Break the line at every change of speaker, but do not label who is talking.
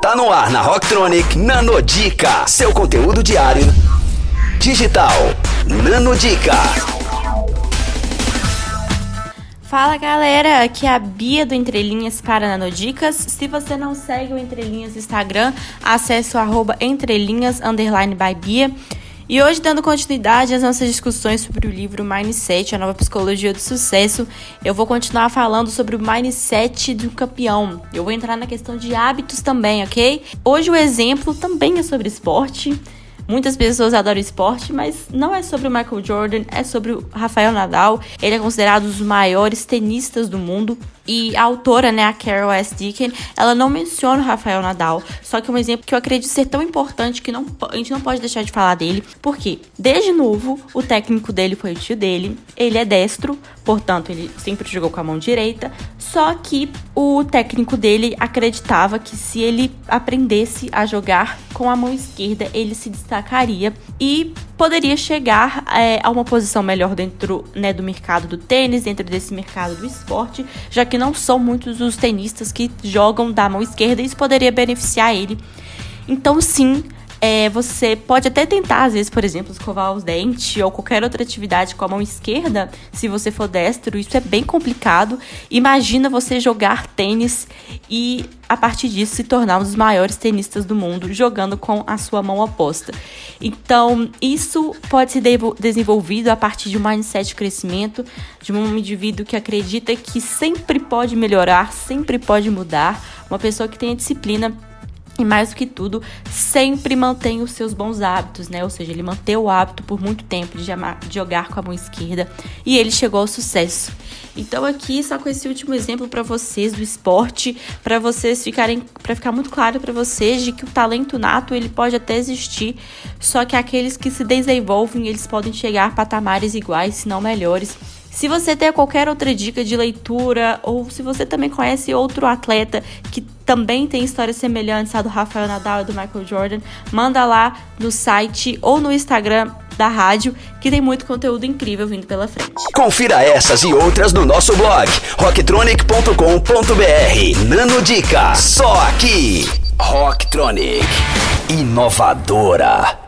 Tá no ar na Rocktronic Nanodica, seu conteúdo diário digital. Nanodica.
Fala galera, aqui é a Bia do Entrelinhas para Nanodicas. Se você não segue o Entrelinhas Instagram, acesse o arroba entrelinhas underline by Bia. E hoje, dando continuidade às nossas discussões sobre o livro Mindset, a nova psicologia do sucesso, eu vou continuar falando sobre o mindset do campeão. Eu vou entrar na questão de hábitos também, ok? Hoje o exemplo também é sobre esporte. Muitas pessoas adoram esporte, mas não é sobre o Michael Jordan, é sobre o Rafael Nadal. Ele é considerado um dos maiores tenistas do mundo. E a autora, né, a Carol S. Deacon, ela não menciona o Rafael Nadal, só que é um exemplo que eu acredito ser tão importante que não, a gente não pode deixar de falar dele, porque desde novo o técnico dele foi o tio dele, ele é destro, portanto ele sempre jogou com a mão direita, só que o técnico dele acreditava que se ele aprendesse a jogar com a mão esquerda, ele se destacaria e poderia chegar é, a uma posição melhor dentro né, do mercado do tênis, dentro desse mercado do esporte, já que não são muitos os tenistas que jogam da mão esquerda e isso poderia beneficiar ele. Então, sim, é, você pode até tentar, às vezes, por exemplo, escovar os dentes ou qualquer outra atividade com a mão esquerda, se você for destro, isso é bem complicado. Imagina você jogar tênis e, a partir disso, se tornar um dos maiores tenistas do mundo jogando com a sua mão oposta. Então, isso pode ser desenvolvido a partir de um mindset de crescimento, de um indivíduo que acredita que sempre pode melhorar, sempre pode mudar, uma pessoa que tenha disciplina e mais do que tudo, sempre mantém os seus bons hábitos, né? Ou seja, ele manteve o hábito por muito tempo de, jogar com a mão esquerda e ele chegou ao sucesso. Então aqui só com esse último exemplo para vocês do esporte, para vocês ficarem, para ficar muito claro para vocês de que o talento nato ele pode até existir, só que aqueles que se desenvolvem eles podem chegar a patamares iguais, se não melhores se você tem qualquer outra dica de leitura ou se você também conhece outro atleta que também tem histórias semelhantes à do Rafael Nadal e do Michael Jordan, manda lá no site ou no Instagram da rádio, que tem muito conteúdo incrível vindo pela frente.
Confira essas e outras no nosso blog rocktronic.com.br. Nano Dica, só aqui. Rocktronic, inovadora.